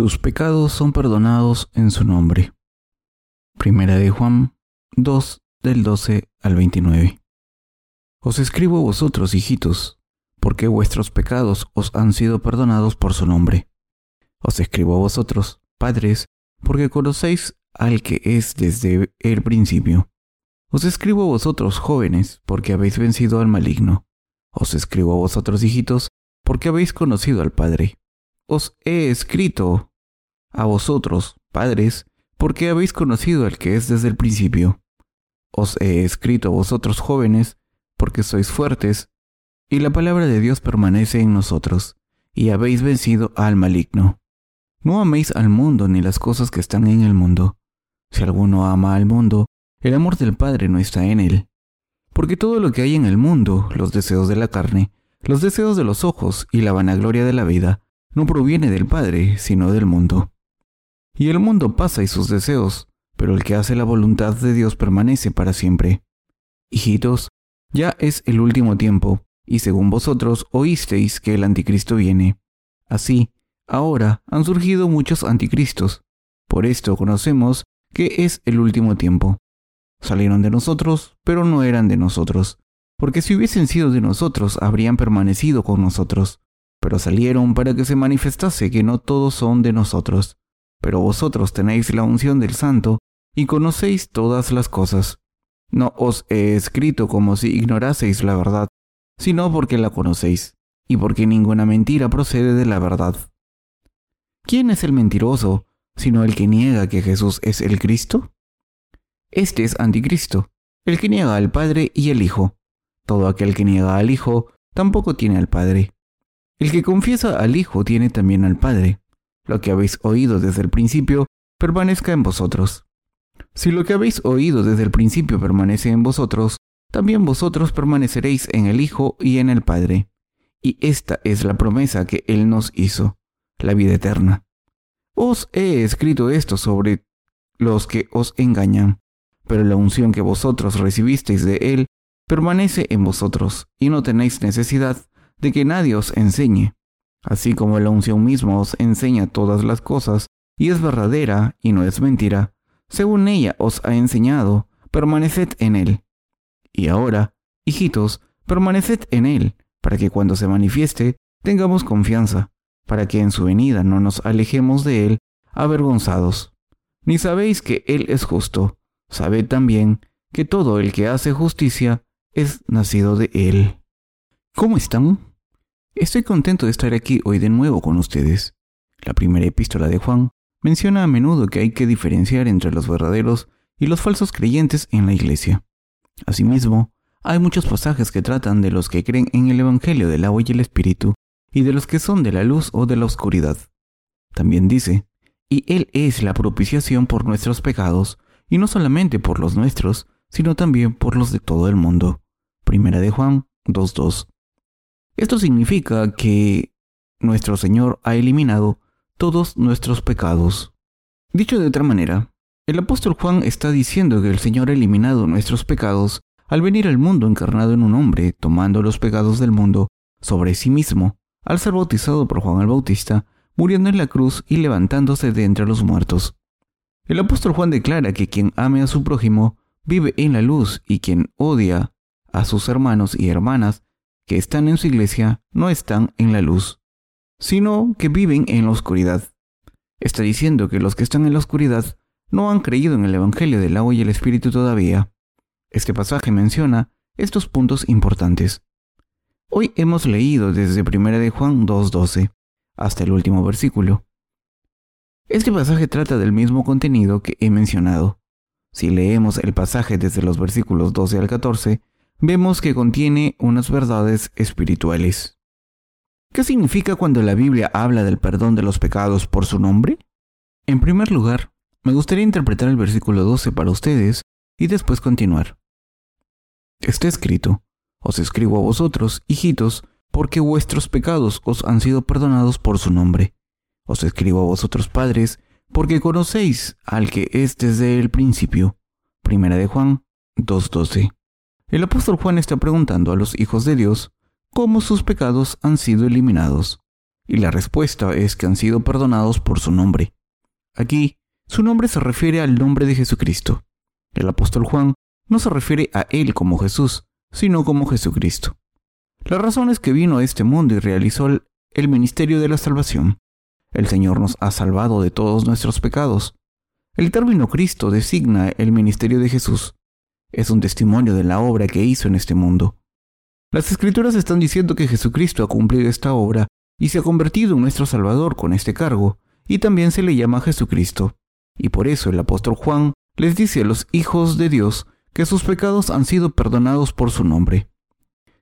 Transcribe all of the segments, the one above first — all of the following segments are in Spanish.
Sus pecados son perdonados en su nombre. Primera de Juan 2 del 12 al 29. Os escribo a vosotros, hijitos, porque vuestros pecados os han sido perdonados por su nombre. Os escribo a vosotros, padres, porque conocéis al que es desde el principio. Os escribo a vosotros, jóvenes, porque habéis vencido al maligno. Os escribo a vosotros, hijitos, porque habéis conocido al Padre. Os he escrito a vosotros, padres, porque habéis conocido al que es desde el principio. Os he escrito a vosotros, jóvenes, porque sois fuertes, y la palabra de Dios permanece en nosotros, y habéis vencido al maligno. No améis al mundo ni las cosas que están en el mundo. Si alguno ama al mundo, el amor del Padre no está en él. Porque todo lo que hay en el mundo, los deseos de la carne, los deseos de los ojos y la vanagloria de la vida, no proviene del Padre, sino del mundo. Y el mundo pasa y sus deseos, pero el que hace la voluntad de Dios permanece para siempre. Hijitos, ya es el último tiempo, y según vosotros oísteis que el anticristo viene. Así, ahora han surgido muchos anticristos. Por esto conocemos que es el último tiempo. Salieron de nosotros, pero no eran de nosotros, porque si hubiesen sido de nosotros habrían permanecido con nosotros. Pero salieron para que se manifestase que no todos son de nosotros. Pero vosotros tenéis la unción del Santo y conocéis todas las cosas. No os he escrito como si ignoraseis la verdad, sino porque la conocéis, y porque ninguna mentira procede de la verdad. ¿Quién es el mentiroso, sino el que niega que Jesús es el Cristo? Este es anticristo, el que niega al Padre y al Hijo. Todo aquel que niega al Hijo tampoco tiene al Padre. El que confiesa al Hijo tiene también al Padre. Lo que habéis oído desde el principio permanezca en vosotros. Si lo que habéis oído desde el principio permanece en vosotros, también vosotros permaneceréis en el Hijo y en el Padre. Y esta es la promesa que Él nos hizo, la vida eterna. Os he escrito esto sobre los que os engañan, pero la unción que vosotros recibisteis de Él permanece en vosotros, y no tenéis necesidad de que nadie os enseñe. Así como la unción misma os enseña todas las cosas, y es verdadera y no es mentira, según ella os ha enseñado, permaneced en Él y ahora, hijitos, permaneced en Él, para que cuando se manifieste tengamos confianza, para que en su venida no nos alejemos de Él avergonzados. Ni sabéis que Él es justo, sabed también que todo el que hace justicia es nacido de Él. ¿Cómo están? Estoy contento de estar aquí hoy de nuevo con ustedes. La primera epístola de Juan menciona a menudo que hay que diferenciar entre los verdaderos y los falsos creyentes en la iglesia. Asimismo, hay muchos pasajes que tratan de los que creen en el Evangelio del agua y el Espíritu, y de los que son de la luz o de la oscuridad. También dice, y Él es la propiciación por nuestros pecados, y no solamente por los nuestros, sino también por los de todo el mundo. Primera de Juan 2.2. Esto significa que nuestro Señor ha eliminado todos nuestros pecados. Dicho de otra manera, el apóstol Juan está diciendo que el Señor ha eliminado nuestros pecados al venir al mundo encarnado en un hombre, tomando los pecados del mundo sobre sí mismo, al ser bautizado por Juan el Bautista, muriendo en la cruz y levantándose de entre los muertos. El apóstol Juan declara que quien ame a su prójimo vive en la luz y quien odia a sus hermanos y hermanas que están en su iglesia no están en la luz, sino que viven en la oscuridad. Está diciendo que los que están en la oscuridad no han creído en el Evangelio del agua y el Espíritu todavía. Este pasaje menciona estos puntos importantes. Hoy hemos leído desde 1 de Juan 2.12 hasta el último versículo. Este pasaje trata del mismo contenido que he mencionado. Si leemos el pasaje desde los versículos 12 al 14, vemos que contiene unas verdades espirituales. ¿Qué significa cuando la Biblia habla del perdón de los pecados por su nombre? En primer lugar, me gustaría interpretar el versículo 12 para ustedes y después continuar. Está escrito, os escribo a vosotros, hijitos, porque vuestros pecados os han sido perdonados por su nombre. Os escribo a vosotros padres, porque conocéis al que es desde el principio. Primera de Juan 2.12. El apóstol Juan está preguntando a los hijos de Dios cómo sus pecados han sido eliminados. y la respuesta es que han sido perdonados por su nombre. Aquí, su nombre se refiere al nombre de Jesucristo. El apóstol Juan no se refiere a él como Jesús, sino como Jesucristo. La razón es que vino a este mundo y realizó el, ministerio de la salvación. El Señor nos ha salvado de todos nuestros pecados. El término Cristo designa el ministerio de Jesús. Es un testimonio de la obra que hizo en este mundo. Las escrituras están diciendo que Jesucristo ha cumplido esta obra y se ha convertido en nuestro Salvador con este cargo, y también se le llama Jesucristo. Y por eso el apóstol Juan les dice a los hijos de Dios que sus pecados han sido perdonados por su nombre.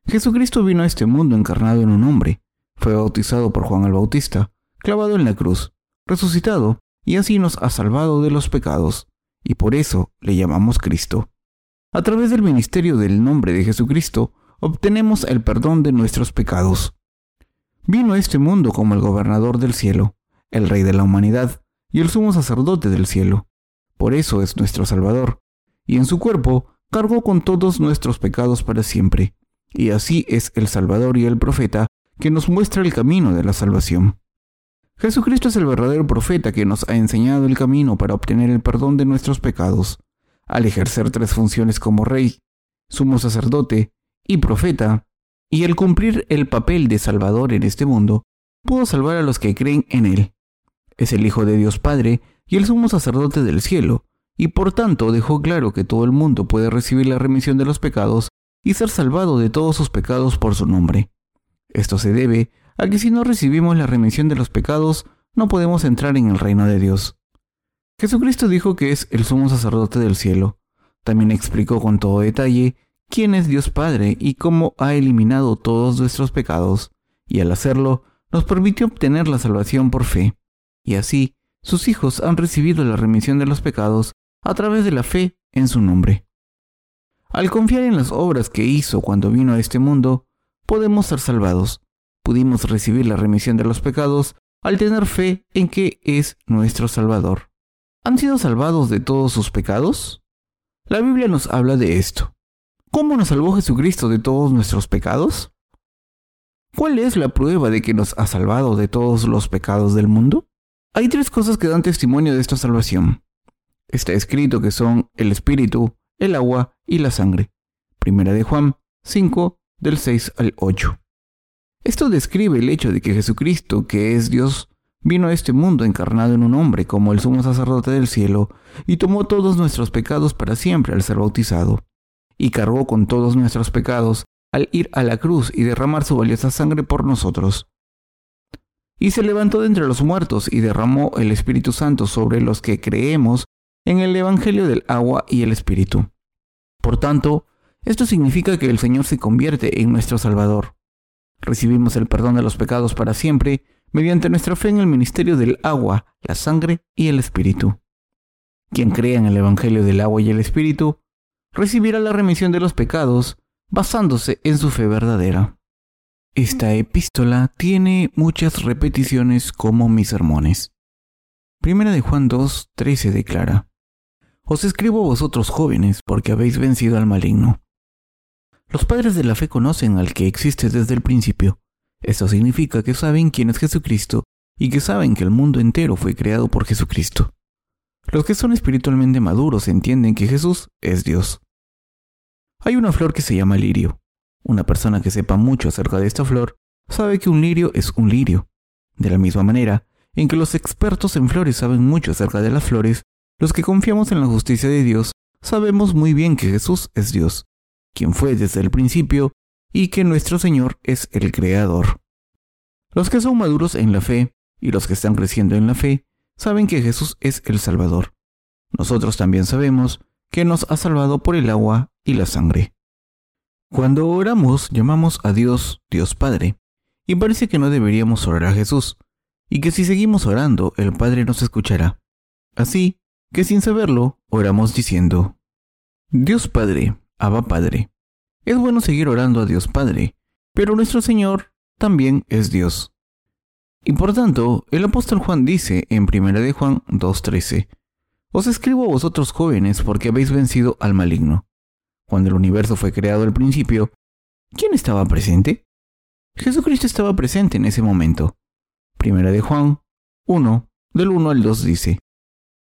Jesucristo vino a este mundo encarnado en un hombre, fue bautizado por Juan el Bautista, clavado en la cruz, resucitado, y así nos ha salvado de los pecados, y por eso le llamamos Cristo. A través del ministerio del nombre de Jesucristo, obtenemos el perdón de nuestros pecados. Vino a este mundo como el gobernador del cielo, el rey de la humanidad y el sumo sacerdote del cielo. Por eso es nuestro Salvador, y en su cuerpo cargó con todos nuestros pecados para siempre. Y así es el Salvador y el profeta que nos muestra el camino de la salvación. Jesucristo es el verdadero profeta que nos ha enseñado el camino para obtener el perdón de nuestros pecados. Al ejercer tres funciones como rey, sumo sacerdote y profeta, y al cumplir el papel de Salvador en este mundo, pudo salvar a los que creen en Él. Es el Hijo de Dios Padre y el sumo sacerdote del cielo, y por tanto dejó claro que todo el mundo puede recibir la remisión de los pecados y ser salvado de todos sus pecados por su nombre. Esto se debe a que si no recibimos la remisión de los pecados, no podemos entrar en el reino de Dios. Jesucristo dijo que es el sumo sacerdote del cielo. También explicó con todo detalle quién es Dios Padre y cómo ha eliminado todos nuestros pecados, y al hacerlo nos permitió obtener la salvación por fe. Y así, sus hijos han recibido la remisión de los pecados a través de la fe en su nombre. Al confiar en las obras que hizo cuando vino a este mundo, podemos ser salvados. Pudimos recibir la remisión de los pecados al tener fe en que es nuestro Salvador. ¿Han sido salvados de todos sus pecados? La Biblia nos habla de esto. ¿Cómo nos salvó Jesucristo de todos nuestros pecados? ¿Cuál es la prueba de que nos ha salvado de todos los pecados del mundo? Hay tres cosas que dan testimonio de esta salvación. Está escrito que son el Espíritu, el agua y la sangre. Primera de Juan 5, del 6 al 8. Esto describe el hecho de que Jesucristo, que es Dios, vino a este mundo encarnado en un hombre como el sumo sacerdote del cielo, y tomó todos nuestros pecados para siempre al ser bautizado, y cargó con todos nuestros pecados al ir a la cruz y derramar su valiosa sangre por nosotros. Y se levantó de entre los muertos y derramó el Espíritu Santo sobre los que creemos en el Evangelio del agua y el Espíritu. Por tanto, esto significa que el Señor se convierte en nuestro Salvador. Recibimos el perdón de los pecados para siempre mediante nuestra fe en el ministerio del agua, la sangre y el Espíritu. Quien crea en el Evangelio del agua y el Espíritu recibirá la remisión de los pecados basándose en su fe verdadera. Esta epístola tiene muchas repeticiones como mis sermones. Primera de Juan 2, 13 declara, os escribo a vosotros jóvenes, porque habéis vencido al maligno. Los padres de la fe conocen al que existe desde el principio. Esto significa que saben quién es Jesucristo y que saben que el mundo entero fue creado por Jesucristo. Los que son espiritualmente maduros entienden que Jesús es Dios. Hay una flor que se llama lirio. Una persona que sepa mucho acerca de esta flor sabe que un lirio es un lirio. De la misma manera en que los expertos en flores saben mucho acerca de las flores, los que confiamos en la justicia de Dios sabemos muy bien que Jesús es Dios, quien fue desde el principio y que nuestro Señor es el Creador. Los que son maduros en la fe y los que están creciendo en la fe saben que Jesús es el Salvador. Nosotros también sabemos que nos ha salvado por el agua y la sangre. Cuando oramos llamamos a Dios Dios Padre, y parece que no deberíamos orar a Jesús, y que si seguimos orando el Padre nos escuchará. Así, que sin saberlo oramos diciendo, Dios Padre, Abba Padre. Es bueno seguir orando a Dios Padre, pero nuestro Señor también es Dios. Y por tanto, el apóstol Juan dice en 1 de Juan 2.13, Os escribo a vosotros jóvenes porque habéis vencido al maligno. Cuando el universo fue creado al principio, ¿quién estaba presente? Jesucristo estaba presente en ese momento. Primera de Juan 1, del 1 al 2 dice,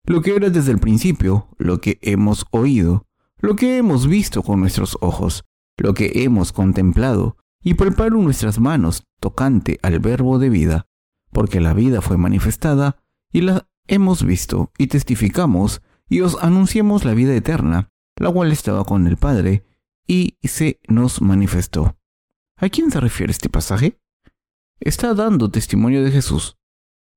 Lo que era desde el principio, lo que hemos oído, lo que hemos visto con nuestros ojos, lo que hemos contemplado y preparo nuestras manos tocante al verbo de vida, porque la vida fue manifestada y la hemos visto y testificamos y os anunciamos la vida eterna, la cual estaba con el Padre y se nos manifestó. ¿A quién se refiere este pasaje? Está dando testimonio de Jesús.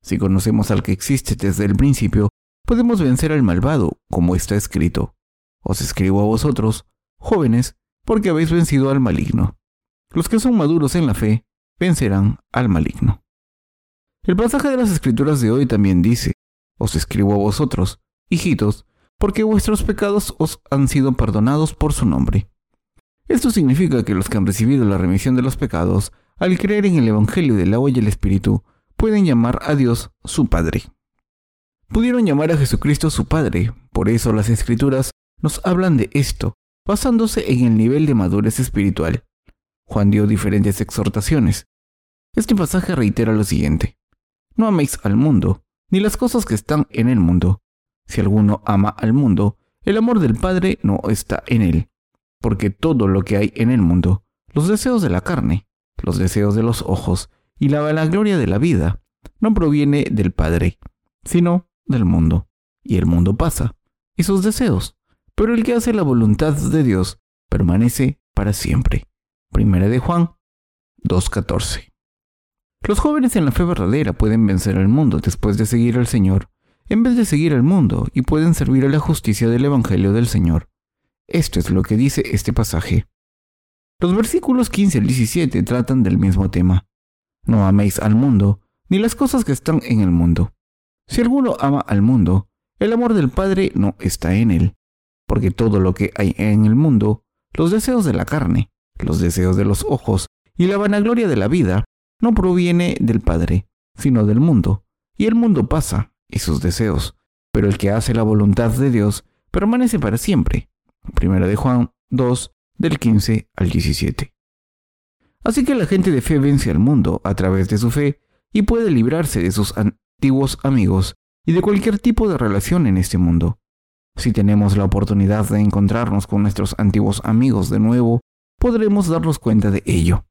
Si conocemos al que existe desde el principio, podemos vencer al malvado, como está escrito. Os escribo a vosotros, jóvenes, porque habéis vencido al maligno. Los que son maduros en la fe vencerán al maligno. El pasaje de las Escrituras de hoy también dice, Os escribo a vosotros, hijitos, porque vuestros pecados os han sido perdonados por su nombre. Esto significa que los que han recibido la remisión de los pecados, al creer en el Evangelio del agua y el Espíritu, pueden llamar a Dios su Padre. Pudieron llamar a Jesucristo su Padre, por eso las Escrituras nos hablan de esto, basándose en el nivel de madurez espiritual. Juan dio diferentes exhortaciones. Este pasaje reitera lo siguiente. No améis al mundo, ni las cosas que están en el mundo. Si alguno ama al mundo, el amor del Padre no está en él, porque todo lo que hay en el mundo, los deseos de la carne, los deseos de los ojos y la vanagloria de la vida, no proviene del Padre, sino del mundo. Y el mundo pasa, y sus deseos, pero el que hace la voluntad de Dios permanece para siempre. Primera de Juan 2.14. Los jóvenes en la fe verdadera pueden vencer al mundo después de seguir al Señor, en vez de seguir al mundo, y pueden servir a la justicia del Evangelio del Señor. Esto es lo que dice este pasaje. Los versículos 15 al 17 tratan del mismo tema. No améis al mundo, ni las cosas que están en el mundo. Si alguno ama al mundo, el amor del Padre no está en él, porque todo lo que hay en el mundo, los deseos de la carne, los deseos de los ojos y la vanagloria de la vida, no proviene del Padre, sino del mundo, y el mundo pasa, y sus deseos, pero el que hace la voluntad de Dios permanece para siempre. Primera de Juan 2, del 15 al 17. Así que la gente de fe vence al mundo a través de su fe y puede librarse de sus antiguos amigos y de cualquier tipo de relación en este mundo. Si tenemos la oportunidad de encontrarnos con nuestros antiguos amigos de nuevo, podremos darnos cuenta de ello.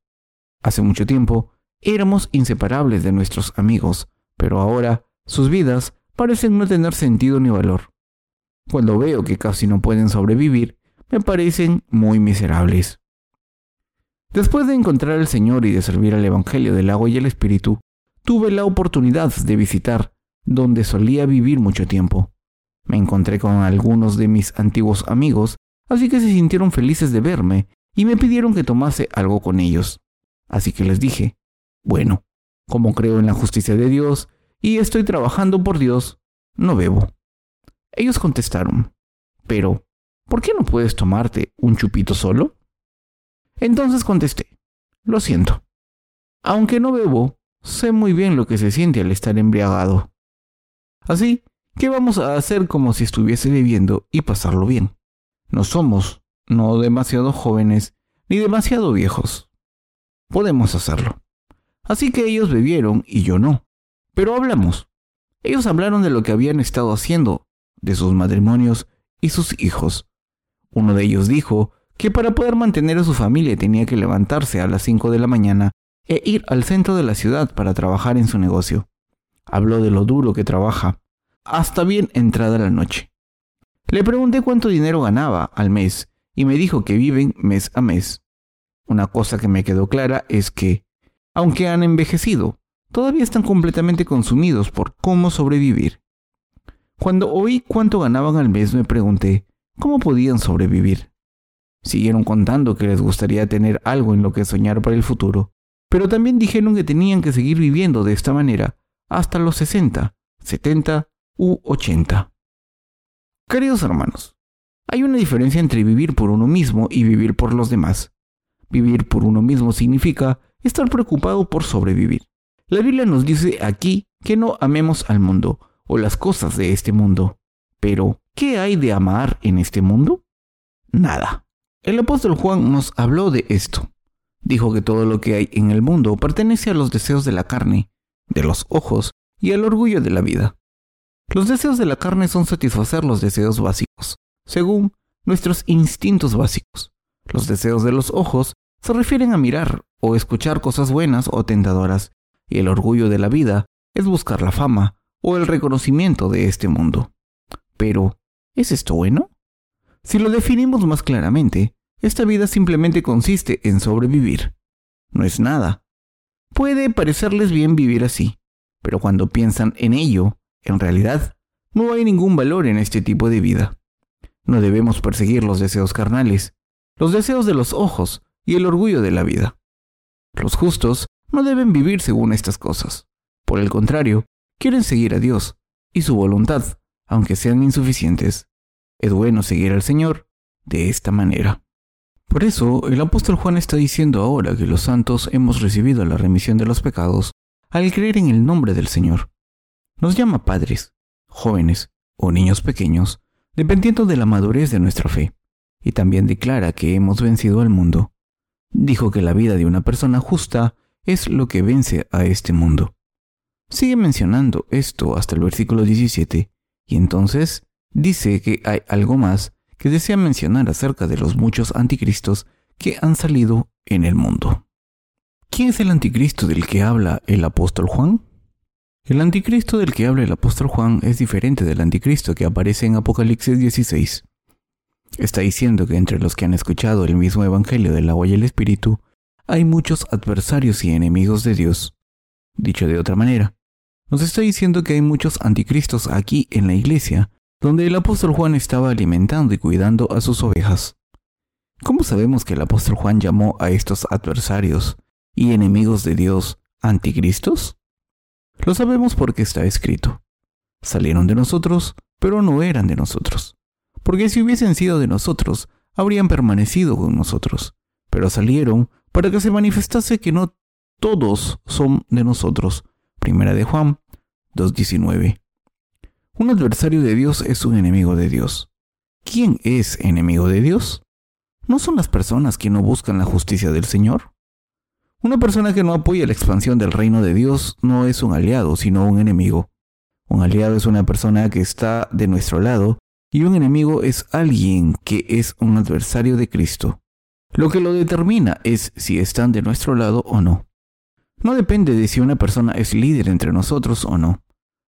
Hace mucho tiempo éramos inseparables de nuestros amigos, pero ahora sus vidas parecen no tener sentido ni valor. Cuando veo que casi no pueden sobrevivir, me parecen muy miserables. Después de encontrar al Señor y de servir al Evangelio del agua y el Espíritu, tuve la oportunidad de visitar donde solía vivir mucho tiempo. Me encontré con algunos de mis antiguos amigos, así que se sintieron felices de verme y me pidieron que tomase algo con ellos. Así que les dije, bueno, como creo en la justicia de Dios y estoy trabajando por Dios, no bebo. Ellos contestaron, pero, ¿por qué no puedes tomarte un chupito solo? Entonces contesté, lo siento. Aunque no bebo, sé muy bien lo que se siente al estar embriagado. Así que vamos a hacer como si estuviese bebiendo y pasarlo bien. No somos, no demasiado jóvenes, ni demasiado viejos. Podemos hacerlo. Así que ellos bebieron y yo no. Pero hablamos. Ellos hablaron de lo que habían estado haciendo, de sus matrimonios y sus hijos. Uno de ellos dijo que para poder mantener a su familia tenía que levantarse a las 5 de la mañana e ir al centro de la ciudad para trabajar en su negocio. Habló de lo duro que trabaja, hasta bien entrada la noche. Le pregunté cuánto dinero ganaba al mes y me dijo que viven mes a mes. Una cosa que me quedó clara es que, aunque han envejecido, todavía están completamente consumidos por cómo sobrevivir. Cuando oí cuánto ganaban al mes me pregunté cómo podían sobrevivir. Siguieron contando que les gustaría tener algo en lo que soñar para el futuro, pero también dijeron que tenían que seguir viviendo de esta manera hasta los 60, 70 u 80. Queridos hermanos, hay una diferencia entre vivir por uno mismo y vivir por los demás. Vivir por uno mismo significa estar preocupado por sobrevivir. La Biblia nos dice aquí que no amemos al mundo o las cosas de este mundo. Pero, ¿qué hay de amar en este mundo? Nada. El apóstol Juan nos habló de esto. Dijo que todo lo que hay en el mundo pertenece a los deseos de la carne, de los ojos y el orgullo de la vida. Los deseos de la carne son satisfacer los deseos básicos, según nuestros instintos básicos. Los deseos de los ojos se refieren a mirar o escuchar cosas buenas o tentadoras, y el orgullo de la vida es buscar la fama o el reconocimiento de este mundo. Pero, ¿es esto bueno? Si lo definimos más claramente, esta vida simplemente consiste en sobrevivir. No es nada. Puede parecerles bien vivir así, pero cuando piensan en ello, en realidad, no hay ningún valor en este tipo de vida. No debemos perseguir los deseos carnales, los deseos de los ojos y el orgullo de la vida. Los justos no deben vivir según estas cosas. Por el contrario, quieren seguir a Dios y su voluntad, aunque sean insuficientes. Es bueno seguir al Señor de esta manera. Por eso, el apóstol Juan está diciendo ahora que los santos hemos recibido la remisión de los pecados al creer en el nombre del Señor. Nos llama padres, jóvenes o niños pequeños, dependiendo de la madurez de nuestra fe, y también declara que hemos vencido al mundo. Dijo que la vida de una persona justa es lo que vence a este mundo. Sigue mencionando esto hasta el versículo 17, y entonces dice que hay algo más que desea mencionar acerca de los muchos anticristos que han salido en el mundo. ¿Quién es el anticristo del que habla el apóstol Juan? El anticristo del que habla el apóstol Juan es diferente del anticristo que aparece en Apocalipsis 16. Está diciendo que entre los que han escuchado el mismo evangelio del agua y el espíritu, hay muchos adversarios y enemigos de Dios. Dicho de otra manera, nos está diciendo que hay muchos anticristos aquí en la iglesia, donde el apóstol Juan estaba alimentando y cuidando a sus ovejas. ¿Cómo sabemos que el apóstol Juan llamó a estos adversarios y enemigos de Dios anticristos? Lo sabemos porque está escrito. Salieron de nosotros, pero no eran de nosotros. Porque si hubiesen sido de nosotros, habrían permanecido con nosotros. Pero salieron para que se manifestase que no todos son de nosotros. Primera de Juan 2.19. Un adversario de Dios es un enemigo de Dios. ¿Quién es enemigo de Dios? ¿No son las personas que no buscan la justicia del Señor? Una persona que no apoya la expansión del reino de Dios no es un aliado, sino un enemigo. Un aliado es una persona que está de nuestro lado y un enemigo es alguien que es un adversario de Cristo. Lo que lo determina es si están de nuestro lado o no. No depende de si una persona es líder entre nosotros o no.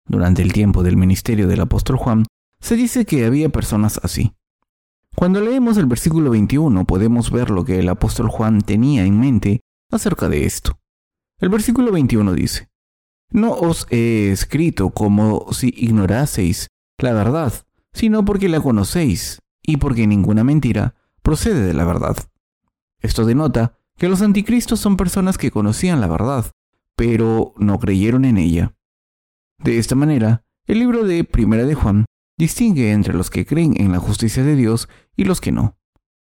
Durante el tiempo del ministerio del apóstol Juan, se dice que había personas así. Cuando leemos el versículo 21 podemos ver lo que el apóstol Juan tenía en mente acerca de esto. El versículo 21 dice, No os he escrito como si ignoraseis la verdad, sino porque la conocéis, y porque ninguna mentira procede de la verdad. Esto denota que los anticristos son personas que conocían la verdad, pero no creyeron en ella. De esta manera, el libro de Primera de Juan distingue entre los que creen en la justicia de Dios y los que no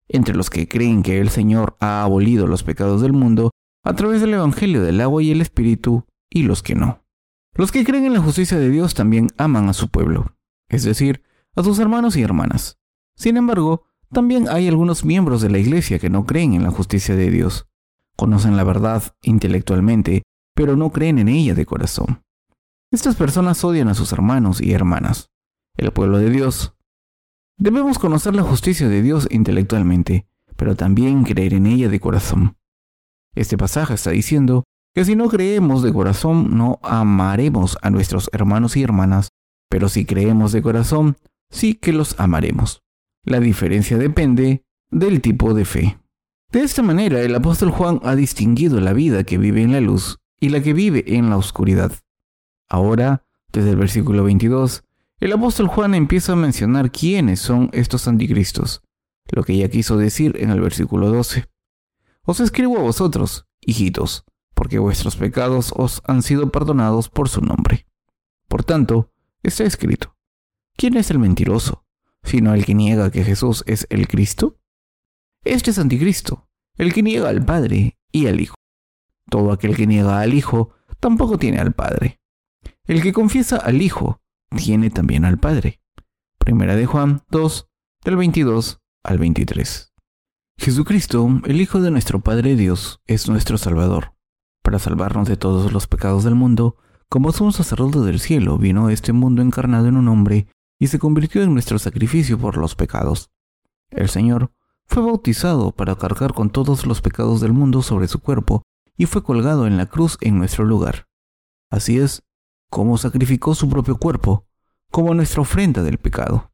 entre los que creen que el Señor ha abolido los pecados del mundo a través del Evangelio del agua y el Espíritu, y los que no. Los que creen en la justicia de Dios también aman a su pueblo, es decir, a sus hermanos y hermanas. Sin embargo, también hay algunos miembros de la Iglesia que no creen en la justicia de Dios. Conocen la verdad intelectualmente, pero no creen en ella de corazón. Estas personas odian a sus hermanos y hermanas. El pueblo de Dios Debemos conocer la justicia de Dios intelectualmente, pero también creer en ella de corazón. Este pasaje está diciendo que si no creemos de corazón no amaremos a nuestros hermanos y hermanas, pero si creemos de corazón, sí que los amaremos. La diferencia depende del tipo de fe. De esta manera, el apóstol Juan ha distinguido la vida que vive en la luz y la que vive en la oscuridad. Ahora, desde el versículo 22, el apóstol Juan empieza a mencionar quiénes son estos anticristos, lo que ya quiso decir en el versículo 12. Os escribo a vosotros, hijitos, porque vuestros pecados os han sido perdonados por su nombre. Por tanto, está escrito, ¿quién es el mentiroso, sino el que niega que Jesús es el Cristo? Este es anticristo, el que niega al Padre y al Hijo. Todo aquel que niega al Hijo tampoco tiene al Padre. El que confiesa al Hijo tiene también al Padre. Primera de Juan 2, del 22 al 23. Jesucristo, el Hijo de nuestro Padre Dios, es nuestro Salvador. Para salvarnos de todos los pecados del mundo, como sumo sacerdote del cielo, vino a este mundo encarnado en un hombre y se convirtió en nuestro sacrificio por los pecados. El Señor fue bautizado para cargar con todos los pecados del mundo sobre su cuerpo y fue colgado en la cruz en nuestro lugar. Así es, como sacrificó su propio cuerpo, como nuestra ofrenda del pecado.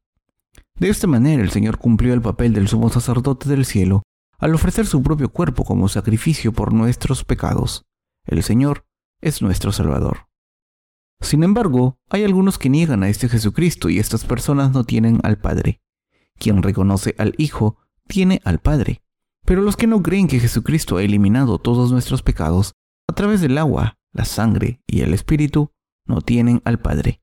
De esta manera el Señor cumplió el papel del sumo sacerdote del cielo al ofrecer su propio cuerpo como sacrificio por nuestros pecados. El Señor es nuestro Salvador. Sin embargo, hay algunos que niegan a este Jesucristo y estas personas no tienen al Padre. Quien reconoce al Hijo tiene al Padre. Pero los que no creen que Jesucristo ha eliminado todos nuestros pecados a través del agua, la sangre y el Espíritu, no tienen al Padre.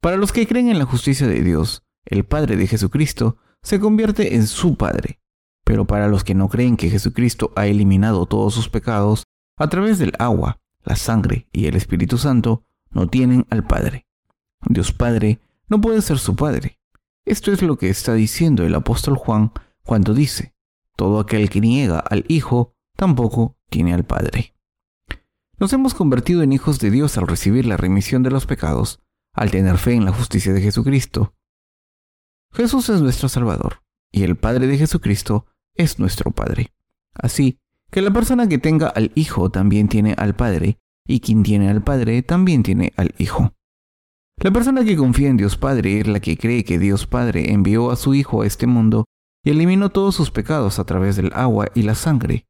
Para los que creen en la justicia de Dios, el Padre de Jesucristo se convierte en su Padre. Pero para los que no creen que Jesucristo ha eliminado todos sus pecados a través del agua, la sangre y el Espíritu Santo, no tienen al Padre. Dios Padre no puede ser su Padre. Esto es lo que está diciendo el apóstol Juan cuando dice, todo aquel que niega al Hijo tampoco tiene al Padre. Nos hemos convertido en hijos de Dios al recibir la remisión de los pecados, al tener fe en la justicia de Jesucristo. Jesús es nuestro Salvador, y el Padre de Jesucristo es nuestro Padre. Así que la persona que tenga al Hijo también tiene al Padre, y quien tiene al Padre también tiene al Hijo. La persona que confía en Dios Padre es la que cree que Dios Padre envió a su Hijo a este mundo y eliminó todos sus pecados a través del agua y la sangre,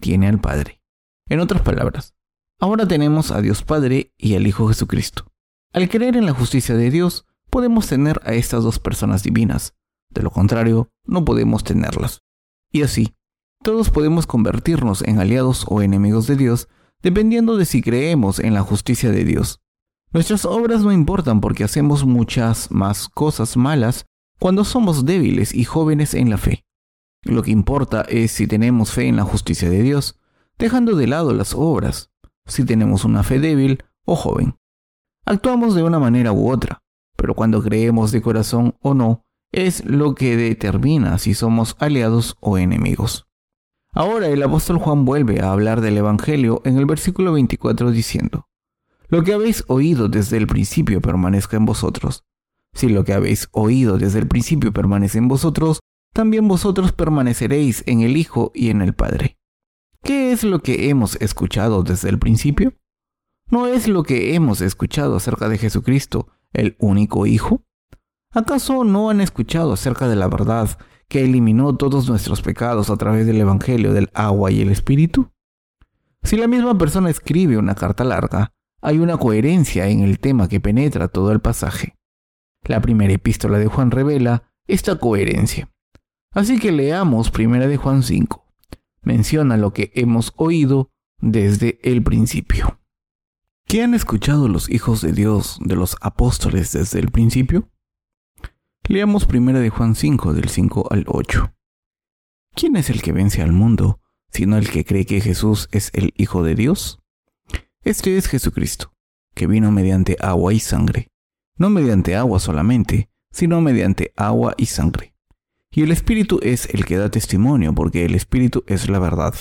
tiene al Padre. En otras palabras, ahora tenemos a Dios Padre y al Hijo Jesucristo. Al creer en la justicia de Dios, podemos tener a estas dos personas divinas. De lo contrario, no podemos tenerlas. Y así, todos podemos convertirnos en aliados o enemigos de Dios dependiendo de si creemos en la justicia de Dios. Nuestras obras no importan porque hacemos muchas más cosas malas cuando somos débiles y jóvenes en la fe. Lo que importa es si tenemos fe en la justicia de Dios, dejando de lado las obras, si tenemos una fe débil o joven. Actuamos de una manera u otra, pero cuando creemos de corazón o no, es lo que determina si somos aliados o enemigos. Ahora el apóstol Juan vuelve a hablar del Evangelio en el versículo 24 diciendo, Lo que habéis oído desde el principio permanezca en vosotros. Si lo que habéis oído desde el principio permanece en vosotros, también vosotros permaneceréis en el Hijo y en el Padre. ¿Qué es lo que hemos escuchado desde el principio? ¿No es lo que hemos escuchado acerca de Jesucristo, el único Hijo? ¿Acaso no han escuchado acerca de la verdad que eliminó todos nuestros pecados a través del Evangelio del agua y el Espíritu? Si la misma persona escribe una carta larga, hay una coherencia en el tema que penetra todo el pasaje. La primera epístola de Juan revela esta coherencia. Así que leamos primera de Juan 5. Menciona lo que hemos oído desde el principio. ¿Qué han escuchado los hijos de Dios de los apóstoles desde el principio? Leamos primera de Juan 5 del 5 al 8. ¿Quién es el que vence al mundo, sino el que cree que Jesús es el Hijo de Dios? Este es Jesucristo, que vino mediante agua y sangre no mediante agua solamente, sino mediante agua y sangre. Y el Espíritu es el que da testimonio, porque el Espíritu es la verdad.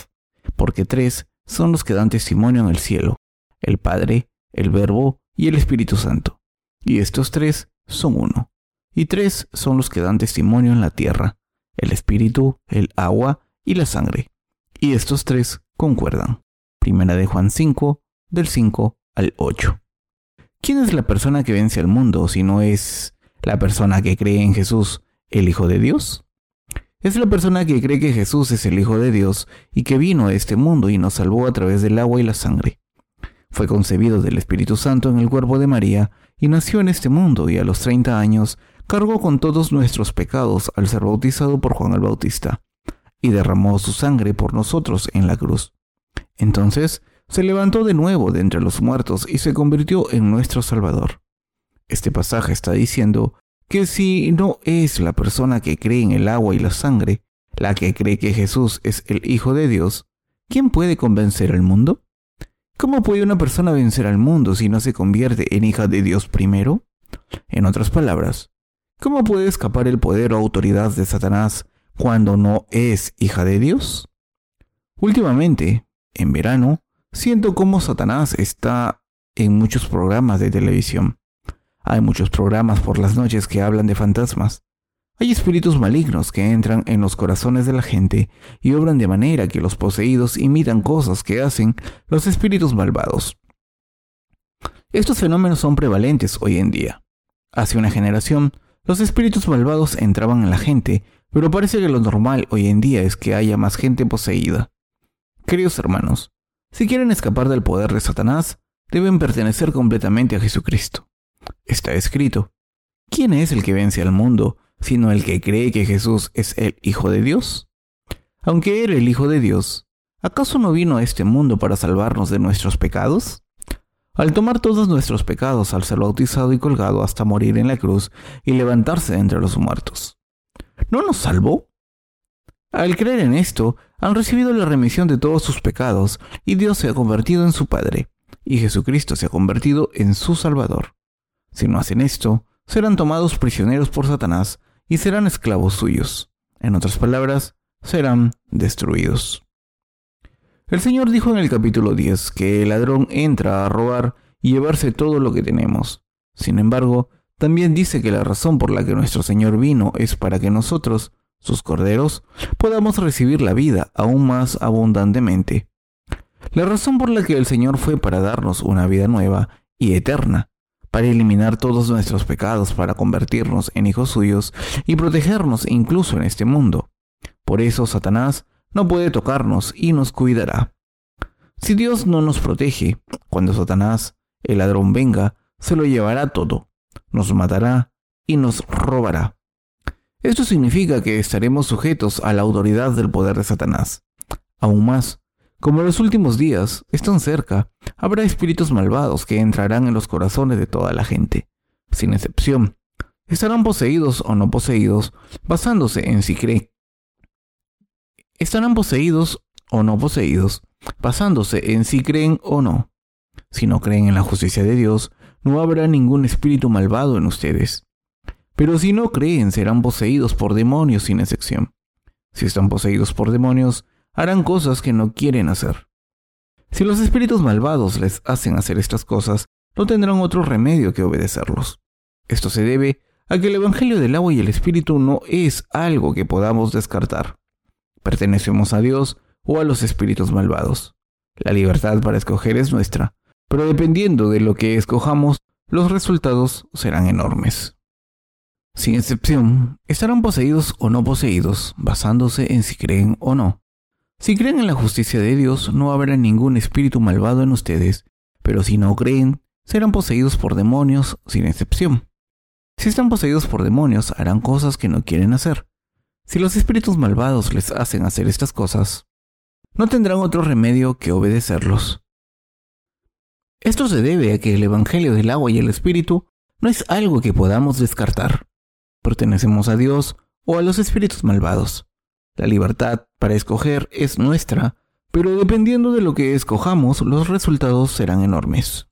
Porque tres son los que dan testimonio en el cielo, el Padre, el Verbo y el Espíritu Santo. Y estos tres son uno. Y tres son los que dan testimonio en la tierra, el Espíritu, el agua y la sangre. Y estos tres concuerdan. Primera de Juan 5, del 5 al 8. ¿Quién es la persona que vence al mundo si no es la persona que cree en Jesús, el Hijo de Dios? Es la persona que cree que Jesús es el Hijo de Dios y que vino a este mundo y nos salvó a través del agua y la sangre. Fue concebido del Espíritu Santo en el cuerpo de María y nació en este mundo y a los 30 años cargó con todos nuestros pecados al ser bautizado por Juan el Bautista y derramó su sangre por nosotros en la cruz. Entonces se levantó de nuevo de entre los muertos y se convirtió en nuestro Salvador. Este pasaje está diciendo que si no es la persona que cree en el agua y la sangre, la que cree que Jesús es el Hijo de Dios, ¿quién puede convencer al mundo? ¿Cómo puede una persona vencer al mundo si no se convierte en hija de Dios primero? En otras palabras, ¿cómo puede escapar el poder o autoridad de Satanás cuando no es hija de Dios? Últimamente, en verano, Siento cómo Satanás está en muchos programas de televisión. Hay muchos programas por las noches que hablan de fantasmas. Hay espíritus malignos que entran en los corazones de la gente y obran de manera que los poseídos imitan cosas que hacen los espíritus malvados. Estos fenómenos son prevalentes hoy en día. Hace una generación, los espíritus malvados entraban en la gente, pero parece que lo normal hoy en día es que haya más gente poseída. Queridos hermanos, si quieren escapar del poder de Satanás, deben pertenecer completamente a Jesucristo. Está escrito, ¿quién es el que vence al mundo, sino el que cree que Jesús es el Hijo de Dios? Aunque era el Hijo de Dios, ¿acaso no vino a este mundo para salvarnos de nuestros pecados? Al tomar todos nuestros pecados al ser bautizado y colgado hasta morir en la cruz y levantarse entre los muertos. ¿No nos salvó? Al creer en esto, han recibido la remisión de todos sus pecados y Dios se ha convertido en su Padre, y Jesucristo se ha convertido en su Salvador. Si no hacen esto, serán tomados prisioneros por Satanás y serán esclavos suyos. En otras palabras, serán destruidos. El Señor dijo en el capítulo 10 que el ladrón entra a robar y llevarse todo lo que tenemos. Sin embargo, también dice que la razón por la que nuestro Señor vino es para que nosotros, sus corderos, podamos recibir la vida aún más abundantemente. La razón por la que el Señor fue para darnos una vida nueva y eterna, para eliminar todos nuestros pecados, para convertirnos en hijos suyos y protegernos incluso en este mundo. Por eso Satanás no puede tocarnos y nos cuidará. Si Dios no nos protege, cuando Satanás, el ladrón, venga, se lo llevará todo, nos matará y nos robará. Esto significa que estaremos sujetos a la autoridad del poder de Satanás. Aún más, como los últimos días están cerca, habrá espíritus malvados que entrarán en los corazones de toda la gente, sin excepción. Estarán poseídos o no poseídos, basándose en si creen. Estarán poseídos o no poseídos, basándose en si creen o no. Si no creen en la justicia de Dios, no habrá ningún espíritu malvado en ustedes. Pero si no creen, serán poseídos por demonios sin excepción. Si están poseídos por demonios, harán cosas que no quieren hacer. Si los espíritus malvados les hacen hacer estas cosas, no tendrán otro remedio que obedecerlos. Esto se debe a que el Evangelio del agua y el Espíritu no es algo que podamos descartar. Pertenecemos a Dios o a los espíritus malvados. La libertad para escoger es nuestra, pero dependiendo de lo que escojamos, los resultados serán enormes. Sin excepción, estarán poseídos o no poseídos, basándose en si creen o no. Si creen en la justicia de Dios, no habrá ningún espíritu malvado en ustedes, pero si no creen, serán poseídos por demonios, sin excepción. Si están poseídos por demonios, harán cosas que no quieren hacer. Si los espíritus malvados les hacen hacer estas cosas, no tendrán otro remedio que obedecerlos. Esto se debe a que el Evangelio del agua y el Espíritu no es algo que podamos descartar. Pertenecemos a Dios o a los espíritus malvados. La libertad para escoger es nuestra, pero dependiendo de lo que escojamos, los resultados serán enormes.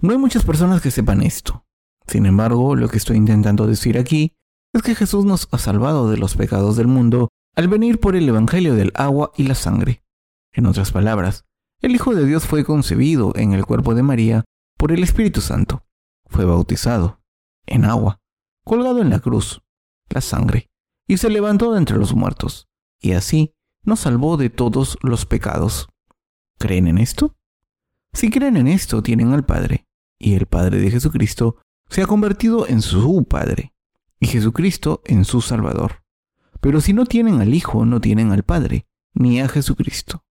No hay muchas personas que sepan esto. Sin embargo, lo que estoy intentando decir aquí es que Jesús nos ha salvado de los pecados del mundo al venir por el Evangelio del agua y la sangre. En otras palabras, el Hijo de Dios fue concebido en el cuerpo de María por el Espíritu Santo. Fue bautizado en agua, colgado en la cruz, la sangre, y se levantó de entre los muertos, y así nos salvó de todos los pecados. ¿Creen en esto? Si creen en esto, tienen al Padre, y el Padre de Jesucristo se ha convertido en su Padre, y Jesucristo en su Salvador. Pero si no tienen al Hijo, no tienen al Padre, ni a Jesucristo.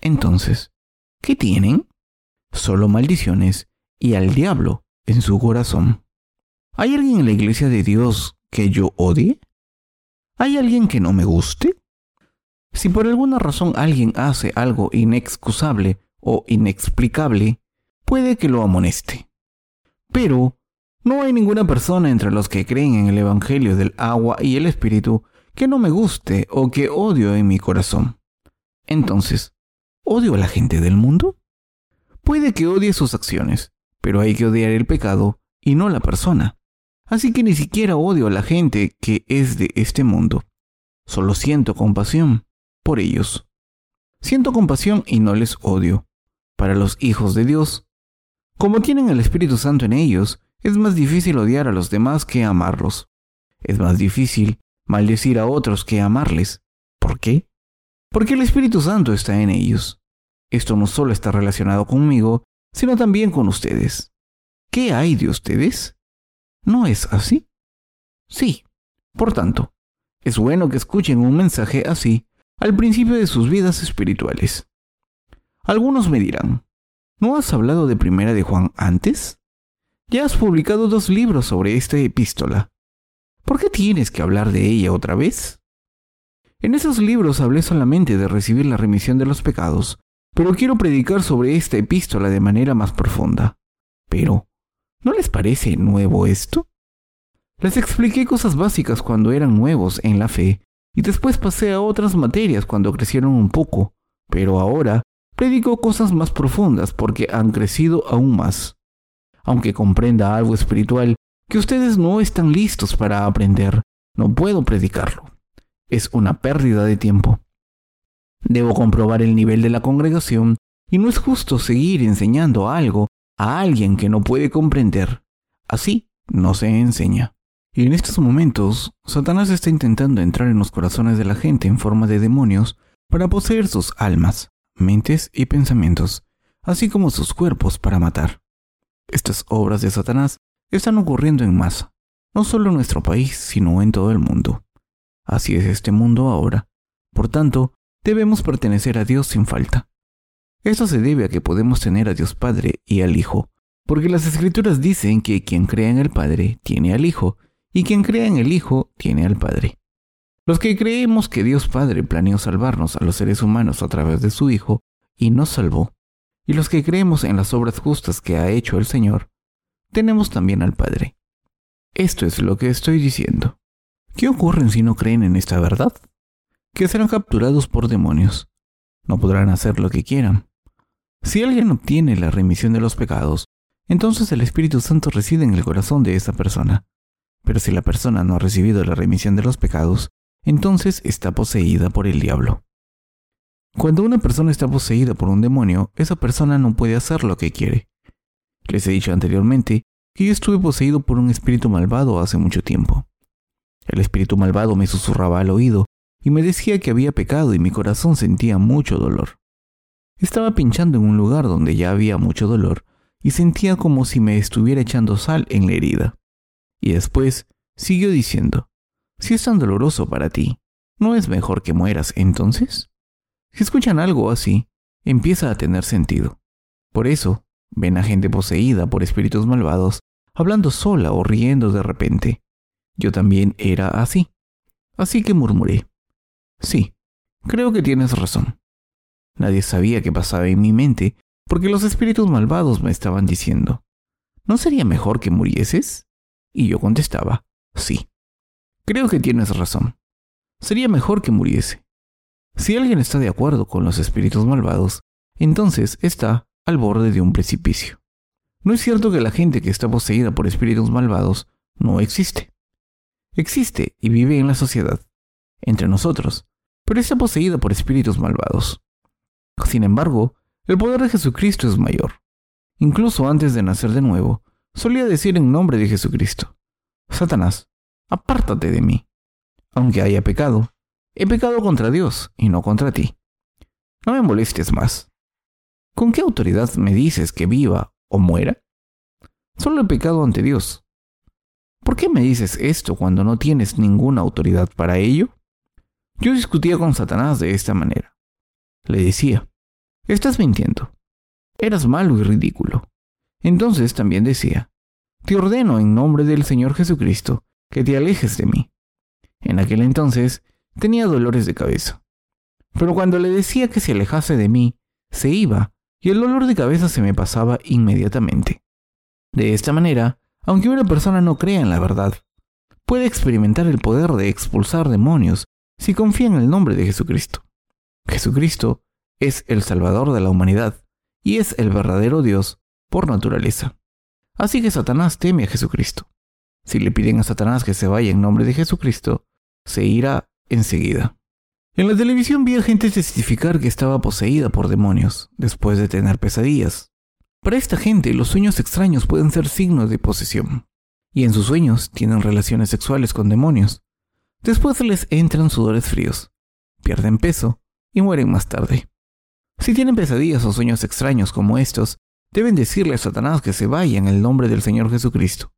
Entonces, ¿qué tienen? Solo maldiciones y al diablo en su corazón. ¿Hay alguien en la iglesia de Dios que yo odie? ¿Hay alguien que no me guste? Si por alguna razón alguien hace algo inexcusable o inexplicable, puede que lo amoneste. Pero no hay ninguna persona entre los que creen en el Evangelio del agua y el Espíritu que no me guste o que odio en mi corazón. Entonces, ¿odio a la gente del mundo? Puede que odie sus acciones, pero hay que odiar el pecado y no la persona. Así que ni siquiera odio a la gente que es de este mundo. Solo siento compasión por ellos. Siento compasión y no les odio. para los hijos de Dios. Como tienen el Espíritu Santo en ellos, es más difícil odiar a los demás que amarlos. Es más difícil maldecir a otros que amarles. ¿Por qué? Porque el Espíritu Santo está en ellos. Esto no solo está relacionado conmigo, sino también con ustedes. ¿Qué hay de ustedes? ¿No es así? Sí. Por tanto, es bueno que escuchen un mensaje así al principio de sus vidas espirituales. Algunos me dirán, ¿no has hablado de Primera de Juan antes? Ya has publicado dos libros sobre esta epístola. ¿Por qué tienes que hablar de ella otra vez? En esos libros hablé solamente de recibir la remisión de los pecados, pero quiero predicar sobre esta epístola de manera más profunda. Pero, ¿no les parece nuevo esto? Les expliqué cosas básicas cuando eran nuevos en la fe, y después pasé a otras materias cuando crecieron un poco, pero ahora predico cosas más profundas porque han crecido aún más. Aunque comprenda algo espiritual que ustedes no están listos para aprender, no puedo predicarlo. Es una pérdida de tiempo. Debo comprobar el nivel de la congregación y no es justo seguir enseñando algo a alguien que no puede comprender. Así no se enseña. Y en estos momentos, Satanás está intentando entrar en los corazones de la gente en forma de demonios para poseer sus almas, mentes y pensamientos, así como sus cuerpos para matar. Estas obras de Satanás están ocurriendo en masa, no solo en nuestro país, sino en todo el mundo. Así es este mundo ahora. Por tanto, debemos pertenecer a Dios sin falta. Esto se debe a que podemos tener a Dios Padre y al Hijo, porque las Escrituras dicen que quien crea en el Padre tiene al Hijo, y quien crea en el Hijo tiene al Padre. Los que creemos que Dios Padre planeó salvarnos a los seres humanos a través de su Hijo y nos salvó, y los que creemos en las obras justas que ha hecho el Señor, tenemos también al Padre. Esto es lo que estoy diciendo. ¿Qué ocurre si no creen en esta verdad? Que serán capturados por demonios. No podrán hacer lo que quieran. Si alguien obtiene la remisión de los pecados, entonces el Espíritu Santo reside en el corazón de esa persona pero si la persona no ha recibido la remisión de los pecados, entonces está poseída por el diablo. Cuando una persona está poseída por un demonio, esa persona no puede hacer lo que quiere. Les he dicho anteriormente que yo estuve poseído por un espíritu malvado hace mucho tiempo. El espíritu malvado me susurraba al oído y me decía que había pecado y mi corazón sentía mucho dolor. Estaba pinchando en un lugar donde ya había mucho dolor y sentía como si me estuviera echando sal en la herida. Y después siguió diciendo, si es tan doloroso para ti, ¿no es mejor que mueras entonces? Si escuchan algo así, empieza a tener sentido. Por eso, ven a gente poseída por espíritus malvados, hablando sola o riendo de repente. Yo también era así. Así que murmuré. Sí, creo que tienes razón. Nadie sabía qué pasaba en mi mente porque los espíritus malvados me estaban diciendo, ¿no sería mejor que murieses? Y yo contestaba, sí. Creo que tienes razón. Sería mejor que muriese. Si alguien está de acuerdo con los espíritus malvados, entonces está al borde de un precipicio. No es cierto que la gente que está poseída por espíritus malvados no existe. Existe y vive en la sociedad, entre nosotros, pero está poseída por espíritus malvados. Sin embargo, el poder de Jesucristo es mayor. Incluso antes de nacer de nuevo, solía decir en nombre de Jesucristo, Satanás, apártate de mí. Aunque haya pecado, he pecado contra Dios y no contra ti. No me molestes más. ¿Con qué autoridad me dices que viva o muera? Solo he pecado ante Dios. ¿Por qué me dices esto cuando no tienes ninguna autoridad para ello? Yo discutía con Satanás de esta manera. Le decía, estás mintiendo. Eras malo y ridículo. Entonces también decía, te ordeno en nombre del Señor Jesucristo que te alejes de mí. En aquel entonces tenía dolores de cabeza. Pero cuando le decía que se alejase de mí, se iba y el dolor de cabeza se me pasaba inmediatamente. De esta manera, aunque una persona no crea en la verdad, puede experimentar el poder de expulsar demonios si confía en el nombre de Jesucristo. Jesucristo es el Salvador de la humanidad y es el verdadero Dios por naturaleza. Así que Satanás teme a Jesucristo. Si le piden a Satanás que se vaya en nombre de Jesucristo, se irá enseguida. En la televisión vi a gente testificar que estaba poseída por demonios después de tener pesadillas. Para esta gente, los sueños extraños pueden ser signos de posesión, y en sus sueños tienen relaciones sexuales con demonios. Después les entran sudores fríos, pierden peso y mueren más tarde. Si tienen pesadillas o sueños extraños como estos, deben decirle a Satanás que se vaya en el nombre del Señor Jesucristo,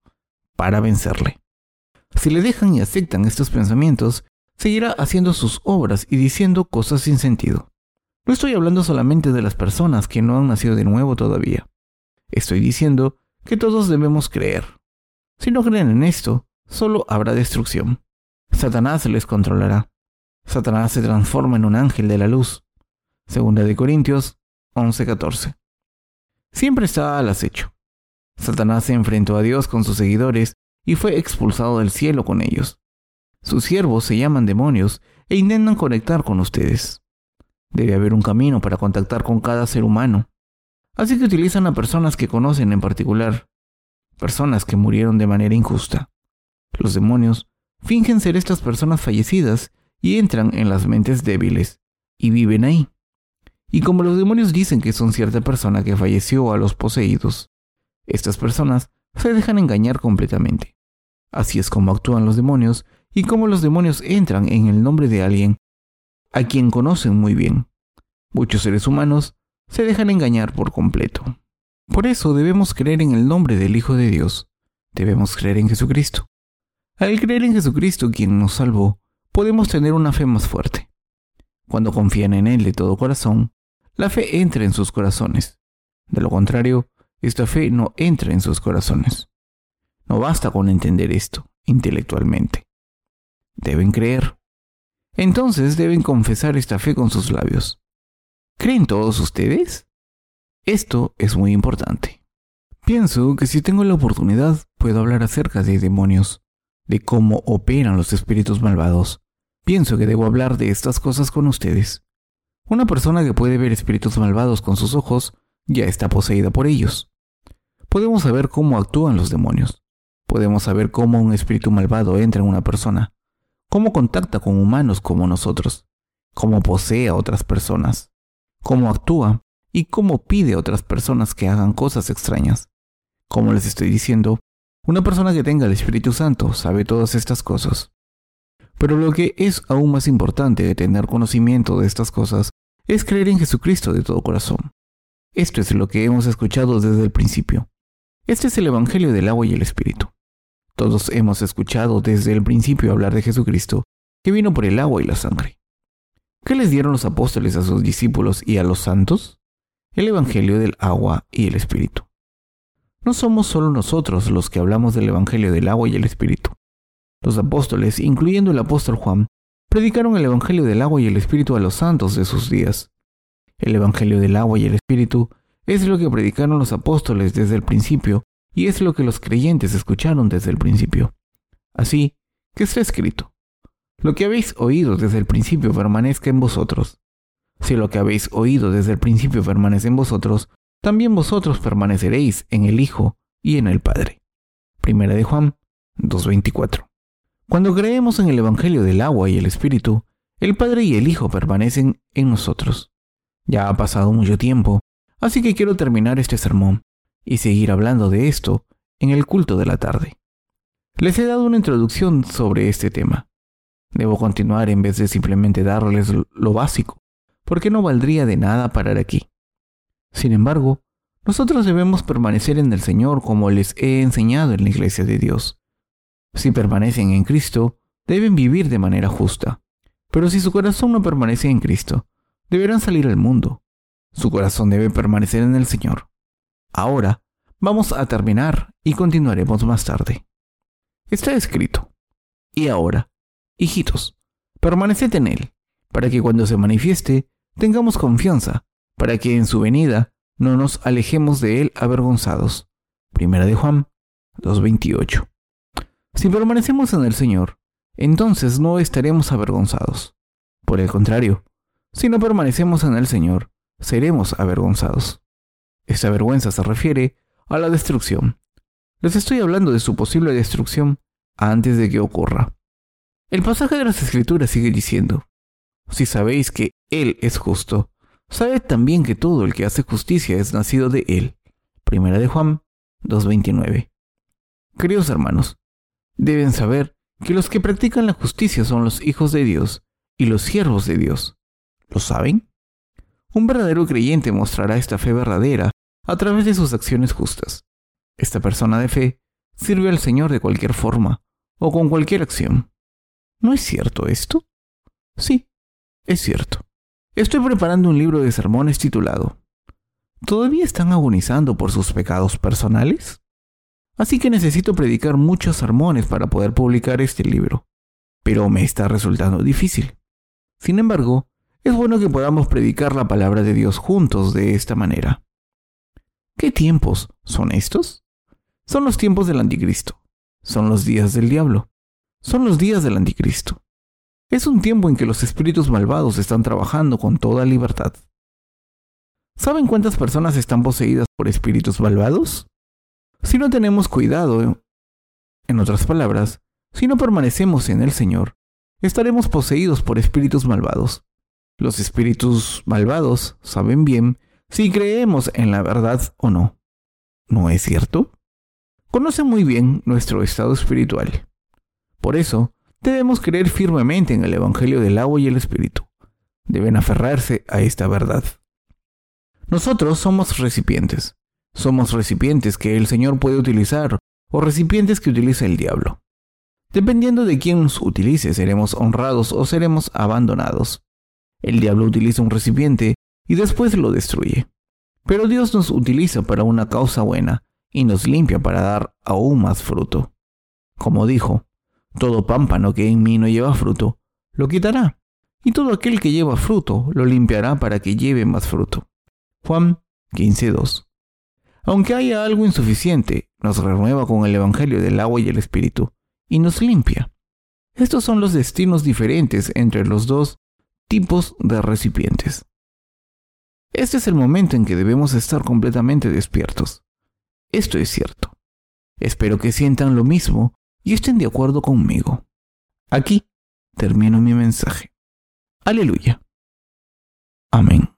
para vencerle. Si le dejan y aceptan estos pensamientos, seguirá haciendo sus obras y diciendo cosas sin sentido. No estoy hablando solamente de las personas que no han nacido de nuevo todavía. Estoy diciendo que todos debemos creer. Si no creen en esto, solo habrá destrucción. Satanás les controlará. Satanás se transforma en un ángel de la luz. Segunda de Corintios 11:14. Siempre está al acecho. Satanás se enfrentó a Dios con sus seguidores y fue expulsado del cielo con ellos. Sus siervos se llaman demonios e intentan conectar con ustedes. Debe haber un camino para contactar con cada ser humano. Así que utilizan a personas que conocen en particular, personas que murieron de manera injusta. Los demonios fingen ser estas personas fallecidas y entran en las mentes débiles y viven ahí. Y como los demonios dicen que son cierta persona que falleció a los poseídos, estas personas se dejan engañar completamente. Así es como actúan los demonios y cómo los demonios entran en el nombre de alguien a quien conocen muy bien. Muchos seres humanos se dejan engañar por completo. Por eso debemos creer en el nombre del Hijo de Dios. Debemos creer en Jesucristo. Al creer en Jesucristo, quien nos salvó, podemos tener una fe más fuerte. Cuando confían en Él de todo corazón, la fe entra en sus corazones. De lo contrario, esta fe no entra en sus corazones. No basta con entender esto intelectualmente. Deben creer. Entonces deben confesar esta fe con sus labios. ¿Creen todos ustedes? Esto es muy importante. Pienso que si tengo la oportunidad puedo hablar acerca de demonios, de cómo operan los espíritus malvados. Pienso que debo hablar de estas cosas con ustedes. Una persona que puede ver espíritus malvados con sus ojos ya está poseída por ellos. Podemos saber cómo actúan los demonios. Podemos saber cómo un espíritu malvado entra en una persona, cómo contacta con humanos como nosotros, cómo posee a otras personas, cómo actúa y cómo pide a otras personas que hagan cosas extrañas. Como les estoy diciendo, una persona que tenga el Espíritu Santo sabe todas estas cosas. Pero lo que es aún más importante de tener conocimiento de estas cosas es creer en Jesucristo de todo corazón. Esto es lo que hemos escuchado desde el principio. Este es el Evangelio del agua y el Espíritu. Todos hemos escuchado desde el principio hablar de Jesucristo, que vino por el agua y la sangre. ¿Qué les dieron los apóstoles a sus discípulos y a los santos? El Evangelio del agua y el Espíritu. No somos solo nosotros los que hablamos del Evangelio del agua y el Espíritu. Los apóstoles, incluyendo el apóstol Juan, predicaron el Evangelio del agua y el Espíritu a los santos de sus días. El Evangelio del agua y el Espíritu es lo que predicaron los apóstoles desde el principio y es lo que los creyentes escucharon desde el principio. Así que está escrito, lo que habéis oído desde el principio permanezca en vosotros. Si lo que habéis oído desde el principio permanece en vosotros, también vosotros permaneceréis en el Hijo y en el Padre. Primera de Juan 2.24. Cuando creemos en el Evangelio del agua y el Espíritu, el Padre y el Hijo permanecen en nosotros. Ya ha pasado mucho tiempo, así que quiero terminar este sermón y seguir hablando de esto en el culto de la tarde. Les he dado una introducción sobre este tema. Debo continuar en vez de simplemente darles lo básico, porque no valdría de nada parar aquí. Sin embargo, nosotros debemos permanecer en el Señor como les he enseñado en la iglesia de Dios. Si permanecen en Cristo, deben vivir de manera justa. Pero si su corazón no permanece en Cristo, deberán salir al mundo. Su corazón debe permanecer en el Señor. Ahora, vamos a terminar y continuaremos más tarde. Está escrito. Y ahora, hijitos, permaneced en Él, para que cuando se manifieste tengamos confianza, para que en su venida no nos alejemos de Él avergonzados. Primera de Juan 2.28. Si permanecemos en el Señor, entonces no estaremos avergonzados. Por el contrario, si no permanecemos en el Señor, seremos avergonzados. Esta vergüenza se refiere a la destrucción. Les estoy hablando de su posible destrucción antes de que ocurra. El pasaje de las Escrituras sigue diciendo, si sabéis que Él es justo, sabed también que todo el que hace justicia es nacido de Él. Primera de Juan 2.29. Queridos hermanos, deben saber que los que practican la justicia son los hijos de Dios y los siervos de Dios. ¿Lo saben? Un verdadero creyente mostrará esta fe verdadera a través de sus acciones justas. Esta persona de fe sirve al Señor de cualquier forma o con cualquier acción. ¿No es cierto esto? Sí, es cierto. Estoy preparando un libro de sermones titulado ¿Todavía están agonizando por sus pecados personales? Así que necesito predicar muchos sermones para poder publicar este libro. Pero me está resultando difícil. Sin embargo, es bueno que podamos predicar la palabra de Dios juntos de esta manera. ¿Qué tiempos son estos? Son los tiempos del anticristo. Son los días del diablo. Son los días del anticristo. Es un tiempo en que los espíritus malvados están trabajando con toda libertad. ¿Saben cuántas personas están poseídas por espíritus malvados? Si no tenemos cuidado, en otras palabras, si no permanecemos en el Señor, estaremos poseídos por espíritus malvados. Los espíritus malvados saben bien si creemos en la verdad o no. ¿No es cierto? Conocen muy bien nuestro estado espiritual. Por eso, debemos creer firmemente en el Evangelio del agua y el Espíritu. Deben aferrarse a esta verdad. Nosotros somos recipientes. Somos recipientes que el Señor puede utilizar o recipientes que utiliza el diablo. Dependiendo de quién nos utilice, seremos honrados o seremos abandonados. El diablo utiliza un recipiente y después lo destruye. Pero Dios nos utiliza para una causa buena y nos limpia para dar aún más fruto. Como dijo, todo pámpano que en mí no lleva fruto, lo quitará, y todo aquel que lleva fruto lo limpiará para que lleve más fruto. Juan 15.2. Aunque haya algo insuficiente, nos renueva con el Evangelio del agua y el Espíritu, y nos limpia. Estos son los destinos diferentes entre los dos tipos de recipientes. Este es el momento en que debemos estar completamente despiertos. Esto es cierto. Espero que sientan lo mismo y estén de acuerdo conmigo. Aquí termino mi mensaje. Aleluya. Amén.